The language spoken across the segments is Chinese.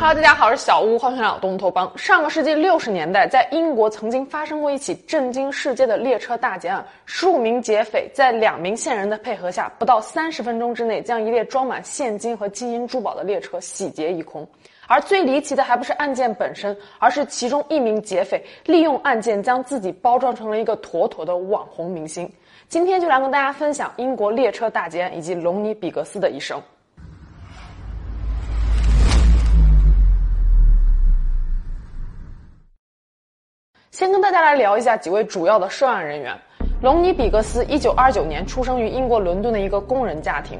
哈喽大家好，我是小屋，欢迎来到东头帮。上个世纪六十年代，在英国曾经发生过一起震惊世界的列车大劫案。十五名劫匪在两名线人的配合下，不到三十分钟之内，将一列装满现金和金银珠宝的列车洗劫一空。而最离奇的还不是案件本身，而是其中一名劫匪利用案件将自己包装成了一个妥妥的网红明星。今天就来跟大家分享英国列车大劫案以及隆尼·比格斯的一生。先跟大家来聊一下几位主要的涉案人员。隆尼·比格斯，一九二九年出生于英国伦敦的一个工人家庭，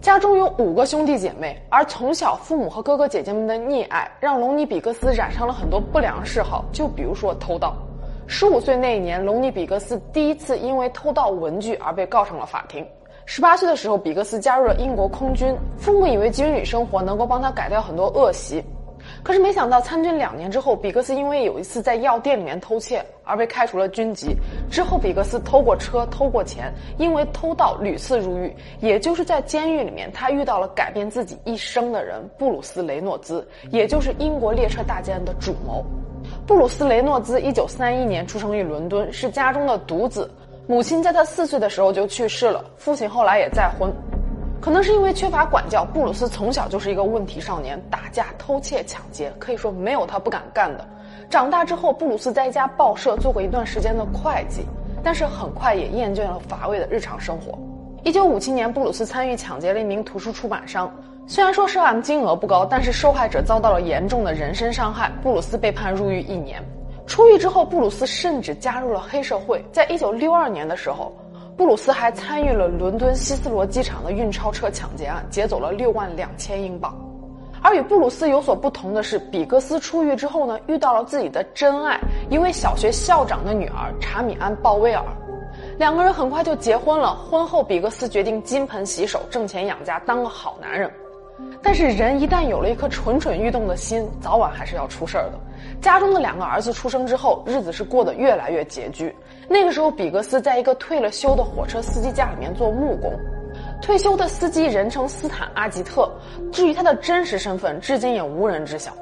家中有五个兄弟姐妹，而从小父母和哥哥姐姐们的溺爱，让隆尼·比格斯染上了很多不良嗜好，就比如说偷盗。十五岁那一年，隆尼·比格斯第一次因为偷盗文具而被告上了法庭。十八岁的时候，比格斯加入了英国空军，父母以为军旅生活能够帮他改掉很多恶习。可是没想到，参军两年之后，比格斯因为有一次在药店里面偷窃而被开除了军籍。之后，比格斯偷过车、偷过钱，因为偷盗屡次入狱。也就是在监狱里面，他遇到了改变自己一生的人——布鲁斯·雷诺兹，也就是英国列车大劫案的主谋。布鲁斯·雷诺兹一九三一年出生于伦敦，是家中的独子，母亲在他四岁的时候就去世了，父亲后来也再婚。可能是因为缺乏管教，布鲁斯从小就是一个问题少年，打架、偷窃、抢劫，可以说没有他不敢干的。长大之后，布鲁斯在一家报社做过一段时间的会计，但是很快也厌倦了乏味的日常生活。一九五七年，布鲁斯参与抢劫了一名图书出版商，虽然说涉案金额不高，但是受害者遭到了严重的人身伤害，布鲁斯被判入狱一年。出狱之后，布鲁斯甚至加入了黑社会，在一九六二年的时候。布鲁斯还参与了伦敦希斯罗机场的运钞车抢劫案，劫走了六万两千英镑。而与布鲁斯有所不同的是，比格斯出狱之后呢，遇到了自己的真爱，一位小学校长的女儿查米安·鲍威尔。两个人很快就结婚了。婚后，比格斯决定金盆洗手，挣钱养家，当个好男人。但是人一旦有了一颗蠢蠢欲动的心，早晚还是要出事儿的。家中的两个儿子出生之后，日子是过得越来越拮据。那个时候，比格斯在一个退了休的火车司机家里面做木工。退休的司机人称斯坦阿吉特，至于他的真实身份，至今也无人知晓。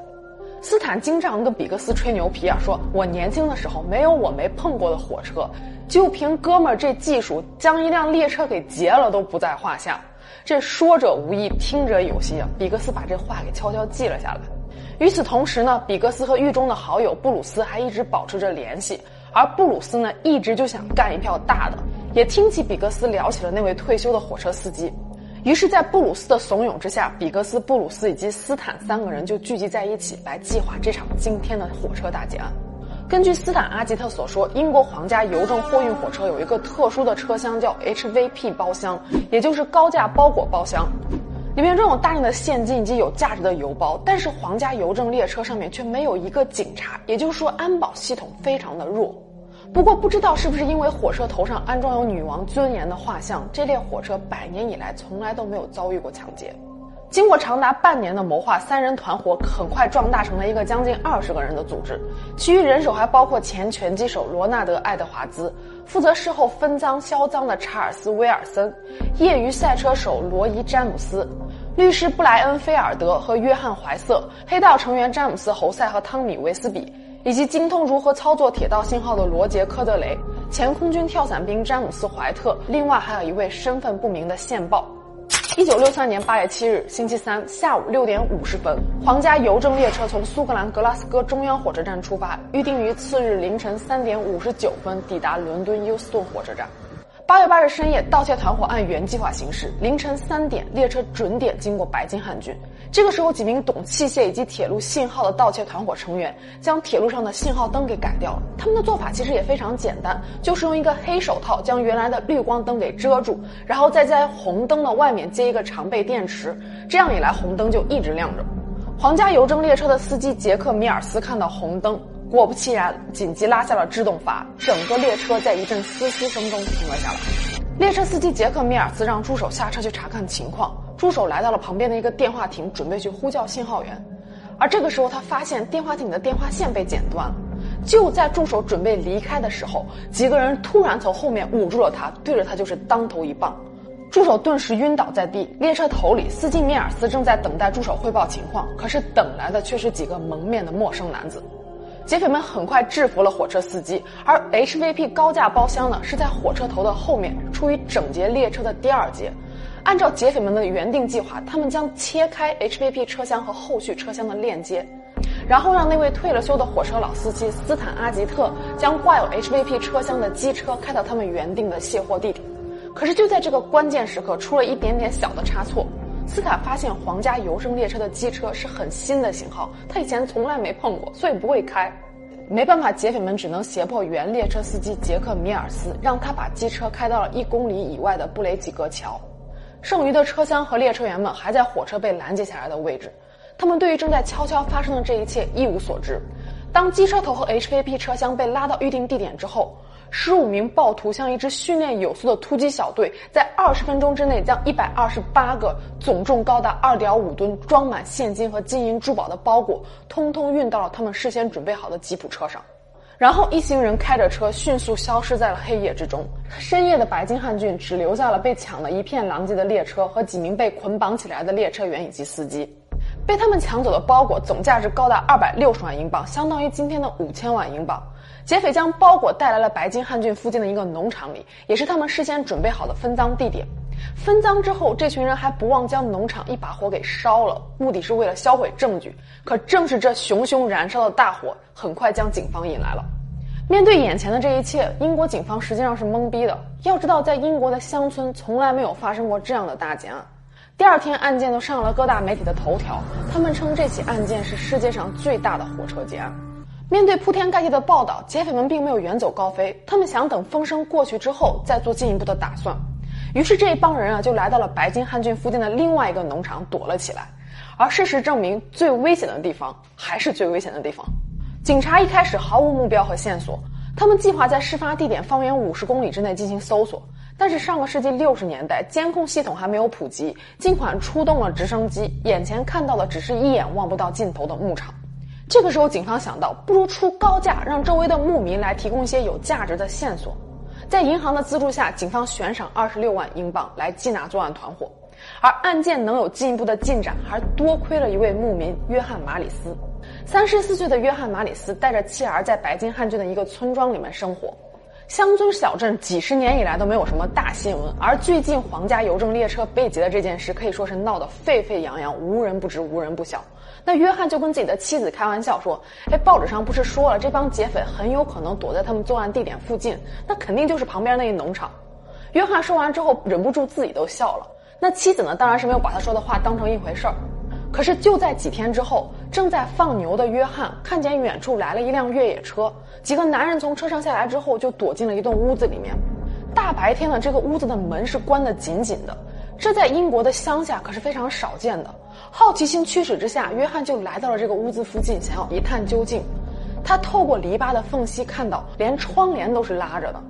斯坦经常跟比格斯吹牛皮啊，说我年轻的时候没有我没碰过的火车，就凭哥们儿这技术，将一辆列车给劫了都不在话下。这说者无意，听者有心啊！比格斯把这话给悄悄记了下来。与此同时呢，比格斯和狱中的好友布鲁斯还一直保持着联系，而布鲁斯呢，一直就想干一票大的，也听起比格斯聊起了那位退休的火车司机。于是，在布鲁斯的怂恿之下，比格斯、布鲁斯以及斯坦三个人就聚集在一起，来计划这场惊天的火车大劫案。根据斯坦阿吉特所说，英国皇家邮政货运火车有一个特殊的车厢叫 HVP 包厢，也就是高价包裹包厢，里面装有大量的现金以及有价值的邮包。但是皇家邮政列车上面却没有一个警察，也就是说安保系统非常的弱。不过不知道是不是因为火车头上安装有女王尊严的画像，这列火车百年以来从来都没有遭遇过抢劫。经过长达半年的谋划，三人团伙很快壮大成了一个将近二十个人的组织。其余人手还包括前拳击手罗纳德·爱德华兹，负责事后分赃销赃的查尔斯·威尔森，业余赛车手罗伊·詹姆斯，律师布莱恩·菲尔德和约翰·怀瑟，黑道成员詹姆斯·侯赛和汤米·维斯比，以及精通如何操作铁道信号的罗杰·科德雷，前空军跳伞兵詹姆斯·怀特，另外还有一位身份不明的线报。一九六三年八月七日，星期三下午六点五十分，皇家邮政列车从苏格兰格拉斯哥中央火车站出发，预定于次日凌晨三点五十九分抵达伦敦休斯顿火车站。八月八日深夜，盗窃团伙按原计划行事。凌晨三点，列车准点经过白金汉郡。这个时候，几名懂器械以及铁路信号的盗窃团伙成员将铁路上的信号灯给改掉了。他们的做法其实也非常简单，就是用一个黑手套将原来的绿光灯给遮住，然后再在红灯的外面接一个常备电池，这样一来红灯就一直亮着。皇家邮政列车的司机杰克米尔斯看到红灯。果不其然，紧急拉下了制动阀，整个列车在一阵嘶嘶声中停了下来。列车司机杰克米尔斯让助手下车去查看情况。助手来到了旁边的一个电话亭，准备去呼叫信号员。而这个时候，他发现电话亭的电话线被剪断了。就在助手准备离开的时候，几个人突然从后面捂住了他，对着他就是当头一棒。助手顿时晕倒在地。列车头里，司机米尔斯正在等待助手汇报情况，可是等来的却是几个蒙面的陌生男子。劫匪们很快制服了火车司机，而 HVP 高架包厢呢是在火车头的后面，处于整节列车的第二节。按照劫匪们的原定计划，他们将切开 HVP 车厢和后续车厢的链接，然后让那位退了休的火车老司机斯坦阿吉特将挂有 HVP 车厢的机车开到他们原定的卸货地点。可是就在这个关键时刻，出了一点点小的差错。斯坦发现皇家邮政列车的机车是很新的型号，他以前从来没碰过，所以不会开。没办法，劫匪们只能胁迫原列车司机杰克米尔斯，让他把机车开到了一公里以外的布雷吉格桥。剩余的车厢和列车员们还在火车被拦截下来的位置，他们对于正在悄悄发生的这一切一无所知。当机车头和 HVP 车厢被拉到预定地点之后。十五名暴徒像一支训练有素的突击小队，在二十分钟之内将一百二十八个总重高达二点五吨、装满现金和金银珠宝的包裹，通通运到了他们事先准备好的吉普车上。然后一行人开着车迅速消失在了黑夜之中。深夜的白金汉郡只留下了被抢了一片狼藉的列车和几名被捆绑起来的列车员以及司机。被他们抢走的包裹总价值高达二百六十万英镑，相当于今天的五千万英镑。劫匪将包裹带来了白金汉郡附近的一个农场里，也是他们事先准备好的分赃地点。分赃之后，这群人还不忘将农场一把火给烧了，目的是为了销毁证据。可正是这熊熊燃烧的大火，很快将警方引来了。面对眼前的这一切，英国警方实际上是懵逼的。要知道，在英国的乡村从来没有发生过这样的大劫案。第二天，案件就上了各大媒体的头条，他们称这起案件是世界上最大的火车劫案。面对铺天盖地的报道，劫匪们并没有远走高飞，他们想等风声过去之后再做进一步的打算。于是这一帮人啊，就来到了白金汉郡附近的另外一个农场躲了起来。而事实证明，最危险的地方还是最危险的地方。警察一开始毫无目标和线索，他们计划在事发地点方圆五十公里之内进行搜索。但是上个世纪六十年代，监控系统还没有普及，尽管出动了直升机，眼前看到的只是一眼望不到尽头的牧场。这个时候，警方想到，不如出高价，让周围的牧民来提供一些有价值的线索。在银行的资助下，警方悬赏二十六万英镑来缉拿作案团伙。而案件能有进一步的进展，还多亏了一位牧民约翰·马里斯。三十四岁的约翰·马里斯带着妻儿在白金汉郡的一个村庄里面生活。乡村小镇几十年以来都没有什么大新闻，而最近皇家邮政列车被劫的这件事可以说是闹得沸沸扬扬，无人不知，无人不晓。那约翰就跟自己的妻子开玩笑说：“哎，报纸上不是说了，这帮劫匪很有可能躲在他们作案地点附近，那肯定就是旁边那一农场。”约翰说完之后，忍不住自己都笑了。那妻子呢，当然是没有把他说的话当成一回事儿。可是就在几天之后，正在放牛的约翰看见远处来了一辆越野车，几个男人从车上下来之后，就躲进了一栋屋子里面。大白天的，这个屋子的门是关得紧紧的，这在英国的乡下可是非常少见的。好奇心驱使之下，约翰就来到了这个屋子附近，想要一探究竟。他透过篱笆的缝隙看到，连窗帘都是拉着的。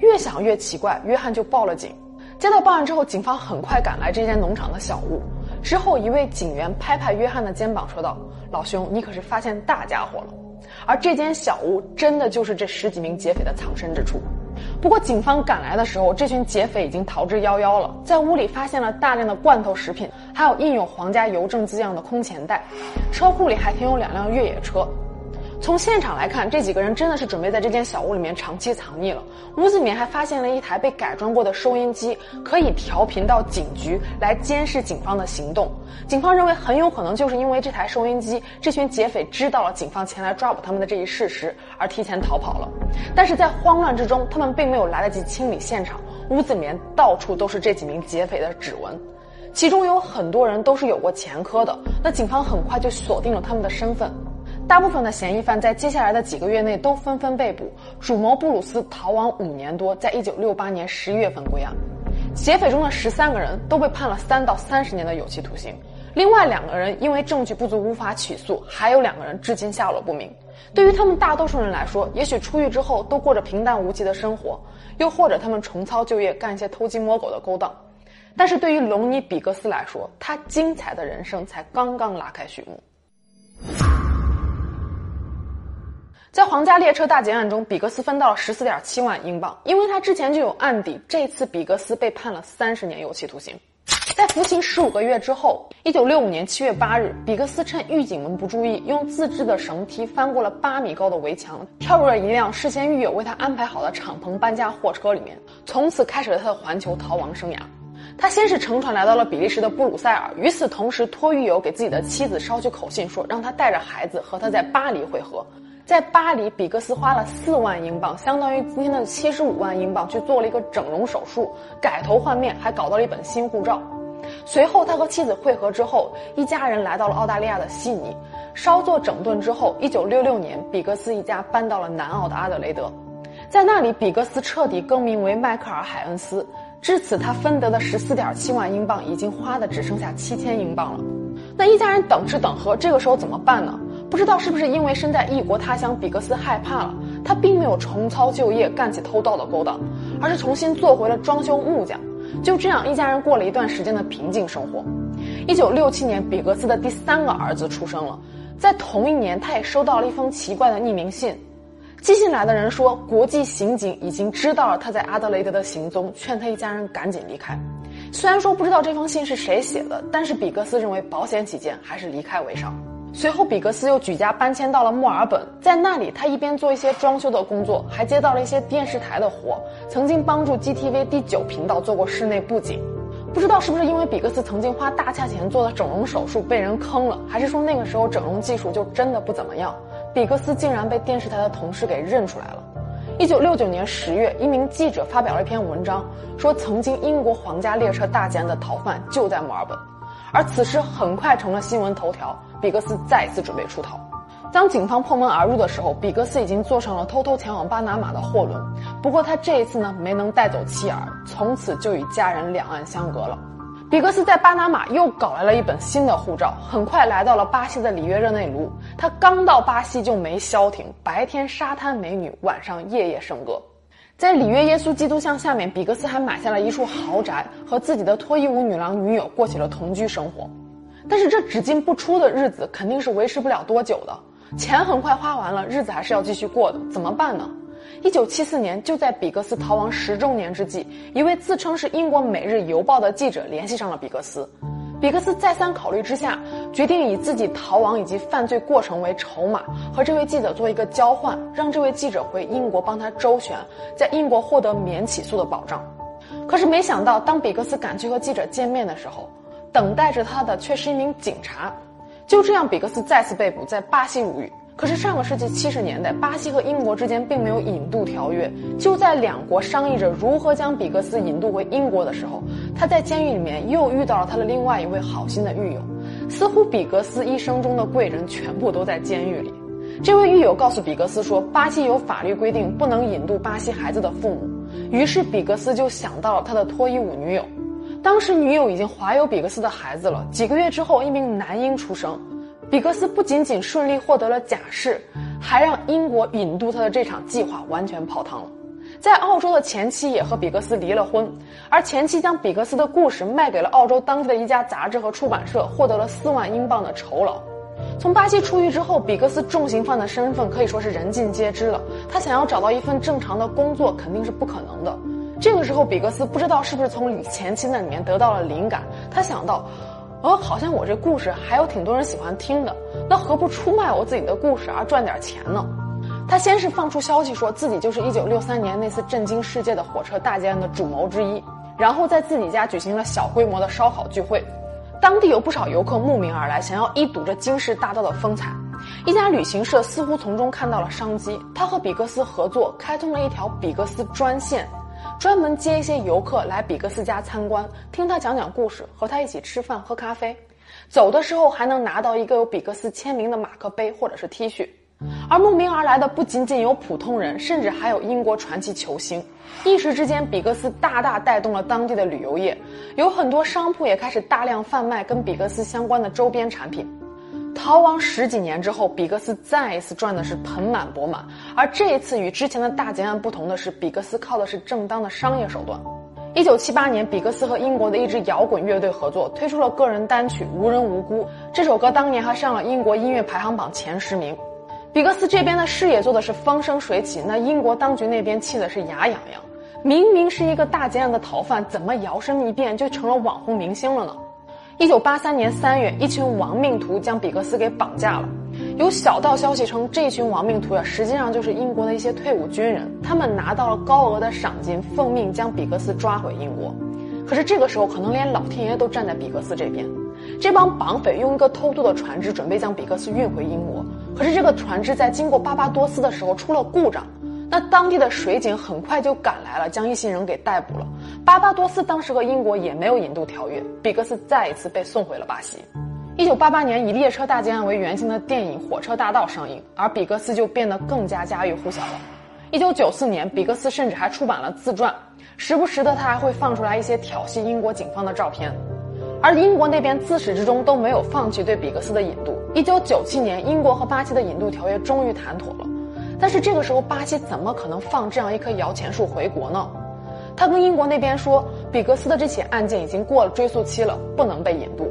越想越奇怪，约翰就报了警。接到报案之后，警方很快赶来这间农场的小屋。之后，一位警员拍拍约翰的肩膀，说道：“老兄，你可是发现大家伙了。”而这间小屋真的就是这十几名劫匪的藏身之处。不过，警方赶来的时候，这群劫匪已经逃之夭夭了。在屋里发现了大量的罐头食品，还有印有皇家邮政字样的空钱袋，车库里还停有两辆越野车。从现场来看，这几个人真的是准备在这间小屋里面长期藏匿了。屋子里面还发现了一台被改装过的收音机，可以调频到警局来监视警方的行动。警方认为很有可能就是因为这台收音机，这群劫匪知道了警方前来抓捕他们的这一事实，而提前逃跑了。但是在慌乱之中，他们并没有来得及清理现场，屋子里面到处都是这几名劫匪的指纹，其中有很多人都是有过前科的。那警方很快就锁定了他们的身份。大部分的嫌疑犯在接下来的几个月内都纷纷被捕。主谋布鲁斯逃亡五年多，在一九六八年十一月份归案。劫匪中的十三个人都被判了三到三十年的有期徒刑，另外两个人因为证据不足无法起诉，还有两个人至今下落不明。对于他们大多数人来说，也许出狱之后都过着平淡无奇的生活，又或者他们重操旧业，干一些偷鸡摸狗的勾当。但是对于隆尼·比格斯来说，他精彩的人生才刚刚拉开序幕。在皇家列车大劫案中，比格斯分到了十四点七万英镑，因为他之前就有案底。这次比格斯被判了三十年有期徒刑。在服刑十五个月之后，一九六五年七月八日，比格斯趁狱警们不注意，用自制的绳梯翻过了八米高的围墙，跳入了一辆事先狱友为他安排好的敞篷搬家货车里面，从此开始了他的环球逃亡生涯。他先是乘船来到了比利时的布鲁塞尔，与此同时托狱友给自己的妻子捎去口信，说让他带着孩子和他在巴黎会合。在巴黎，比格斯花了四万英镑，相当于今天的七十五万英镑，去做了一个整容手术，改头换面，还搞到了一本新护照。随后，他和妻子会合之后，一家人来到了澳大利亚的悉尼，稍作整顿之后，一九六六年，比格斯一家搬到了南澳的阿德雷德，在那里，比格斯彻底更名为迈克尔·海恩斯。至此，他分得的十四点七万英镑已经花的只剩下七千英镑了。那一家人等吃等喝，这个时候怎么办呢？不知道是不是因为身在异国他乡，比格斯害怕了，他并没有重操旧业，干起偷盗的勾当，而是重新做回了装修木匠。就这样，一家人过了一段时间的平静生活。一九六七年，比格斯的第三个儿子出生了。在同一年，他也收到了一封奇怪的匿名信。寄信来的人说，国际刑警已经知道了他在阿德雷德的行踪，劝他一家人赶紧离开。虽然说不知道这封信是谁写的，但是比格斯认为保险起见，还是离开为上。随后，比格斯又举家搬迁到了墨尔本，在那里，他一边做一些装修的工作，还接到了一些电视台的活，曾经帮助 GTV 第九频道做过室内布景。不知道是不是因为比格斯曾经花大价钱做的整容手术被人坑了，还是说那个时候整容技术就真的不怎么样？比格斯竟然被电视台的同事给认出来了。一九六九年十月，一名记者发表了一篇文章，说曾经英国皇家列车大劫案的逃犯就在墨尔本，而此时很快成了新闻头条。比格斯再次准备出逃。当警方破门而入的时候，比格斯已经坐上了偷偷前往巴拿马的货轮。不过他这一次呢，没能带走妻儿，从此就与家人两岸相隔了。比格斯在巴拿马又搞来了一本新的护照，很快来到了巴西的里约热内卢。他刚到巴西就没消停，白天沙滩美女，晚上夜夜笙歌。在里约耶稣基督像下面，比格斯还买下了一处豪宅，和自己的脱衣舞女郎女友过起了同居生活。但是这只进不出的日子肯定是维持不了多久的，钱很快花完了，日子还是要继续过的，怎么办呢？一九七四年，就在比格斯逃亡十周年之际，一位自称是英国《每日邮报》的记者联系上了比格斯。比格斯再三考虑之下，决定以自己逃亡以及犯罪过程为筹码，和这位记者做一个交换，让这位记者回英国帮他周旋，在英国获得免起诉的保障。可是没想到，当比格斯赶去和记者见面的时候，等待着他的却是一名警察，就这样，比格斯再次被捕，在巴西入狱。可是上个世纪七十年代，巴西和英国之间并没有引渡条约。就在两国商议着如何将比格斯引渡回英国的时候，他在监狱里面又遇到了他的另外一位好心的狱友。似乎比格斯一生中的贵人全部都在监狱里。这位狱友告诉比格斯说，巴西有法律规定不能引渡巴西孩子的父母。于是比格斯就想到了他的脱衣舞女友。当时女友已经怀有比格斯的孩子了。几个月之后，一名男婴出生，比格斯不仅仅顺利获得了假释，还让英国引渡他的这场计划完全泡汤了。在澳洲的前妻也和比格斯离了婚，而前妻将比格斯的故事卖给了澳洲当地的一家杂志和出版社，获得了四万英镑的酬劳。从巴西出狱之后，比格斯重刑犯的身份可以说是人尽皆知了。他想要找到一份正常的工作，肯定是不可能的。这个时候，比格斯不知道是不是从前妻那里面得到了灵感，他想到，哦，好像我这故事还有挺多人喜欢听的，那何不出卖我自己的故事而赚点钱呢？他先是放出消息说自己就是1963年那次震惊世界的火车大劫案的主谋之一，然后在自己家举行了小规模的烧烤聚会，当地有不少游客慕名而来，想要一睹这惊世大盗的风采。一家旅行社似乎从中看到了商机，他和比格斯合作，开通了一条比格斯专线。专门接一些游客来比格斯家参观，听他讲讲故事，和他一起吃饭喝咖啡，走的时候还能拿到一个有比格斯签名的马克杯或者是 T 恤。而慕名而来的不仅仅有普通人，甚至还有英国传奇球星。一时之间，比格斯大大带动了当地的旅游业，有很多商铺也开始大量贩卖跟比格斯相关的周边产品。逃亡十几年之后，比格斯再一次赚的是盆满钵满。而这一次与之前的大劫案不同的是，比格斯靠的是正当的商业手段。一九七八年，比格斯和英国的一支摇滚乐队合作，推出了个人单曲《无人无辜》。这首歌当年还上了英国音乐排行榜前十名。比格斯这边的事业做的是风生水起，那英国当局那边气的是牙痒痒。明明是一个大劫案的逃犯，怎么摇身一变就成了网红明星了呢？一九八三年三月，一群亡命徒将比格斯给绑架了。有小道消息称，这群亡命徒呀，实际上就是英国的一些退伍军人。他们拿到了高额的赏金，奉命将比格斯抓回英国。可是这个时候，可能连老天爷都站在比格斯这边。这帮绑匪用一个偷渡的船只，准备将比格斯运回英国。可是这个船只在经过巴巴多斯的时候出了故障。那当地的水警很快就赶来了，将一行人给逮捕了。巴巴多斯当时和英国也没有引渡条约，比格斯再一次被送回了巴西。一九八八年，以列车大劫案为原型的电影《火车大盗》上映，而比格斯就变得更加家喻户晓了。一九九四年，比格斯甚至还出版了自传，时不时的他还会放出来一些挑衅英国警方的照片。而英国那边自始至终都没有放弃对比格斯的引渡。一九九七年，英国和巴西的引渡条约终于谈妥了，但是这个时候巴西怎么可能放这样一棵摇钱树回国呢？他跟英国那边说，比格斯的这起案件已经过了追诉期了，不能被引渡。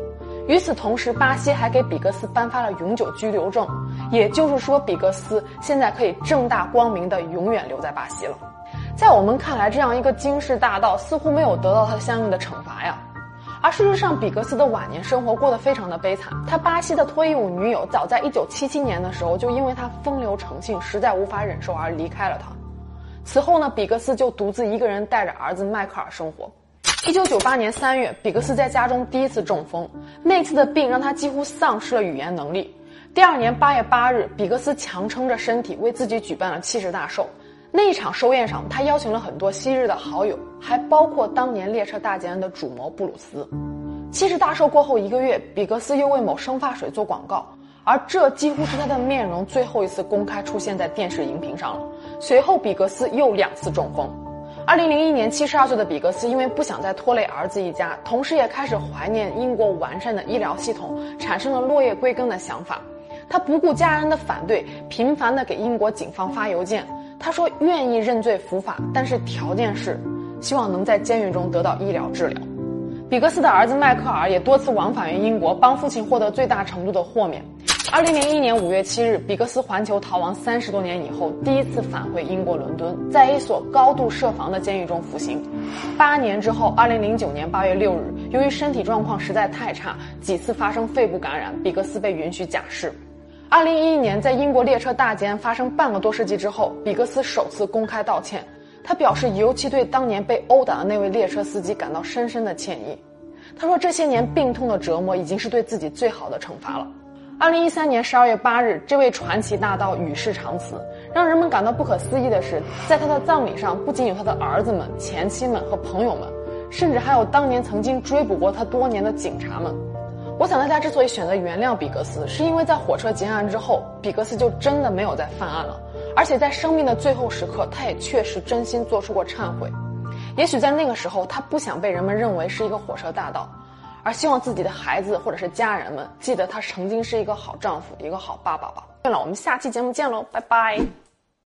与此同时，巴西还给比格斯颁发了永久居留证，也就是说，比格斯现在可以正大光明的永远留在巴西了。在我们看来，这样一个惊世大盗似乎没有得到他相应的惩罚呀。而事实上，比格斯的晚年生活过得非常的悲惨。他巴西的脱衣舞女友早在1977年的时候，就因为他风流成性，实在无法忍受而离开了他。此后呢，比格斯就独自一个人带着儿子迈克尔生活。一九九八年三月，比格斯在家中第一次中风，那次的病让他几乎丧失了语言能力。第二年八月八日，比格斯强撑着身体为自己举办了七十大寿。那一场寿宴上，他邀请了很多昔日的好友，还包括当年列车大劫案的主谋布鲁斯。七十大寿过后一个月，比格斯又为某生发水做广告，而这几乎是他的面容最后一次公开出现在电视荧屏上了。随后，比格斯又两次中风。二零零一年，七十二岁的比格斯因为不想再拖累儿子一家，同时也开始怀念英国完善的医疗系统，产生了落叶归根的想法。他不顾家人的反对，频繁地给英国警方发邮件。他说愿意认罪伏法，但是条件是，希望能在监狱中得到医疗治疗。比格斯的儿子迈克尔也多次往返于英国，帮父亲获得最大程度的豁免。二零零一年五月七日，比格斯环球逃亡三十多年以后，第一次返回英国伦敦，在一所高度设防的监狱中服刑。八年之后，二零零九年八月六日，由于身体状况实在太差，几次发生肺部感染，比格斯被允许假释。二零一一年，在英国列车大劫案发生半个多世纪之后，比格斯首次公开道歉，他表示尤其对当年被殴打的那位列车司机感到深深的歉意。他说，这些年病痛的折磨已经是对自己最好的惩罚了。二零一三年十二月八日，这位传奇大盗与世长辞。让人们感到不可思议的是，在他的葬礼上，不仅有他的儿子们、前妻们和朋友们，甚至还有当年曾经追捕过他多年的警察们。我想，大家之所以选择原谅比格斯，是因为在火车劫案之后，比格斯就真的没有再犯案了，而且在生命的最后时刻，他也确实真心做出过忏悔。也许在那个时候，他不想被人们认为是一个火车大盗。而希望自己的孩子或者是家人们记得他曾经是一个好丈夫，一个好爸爸吧。对了，我们下期节目见喽，拜拜。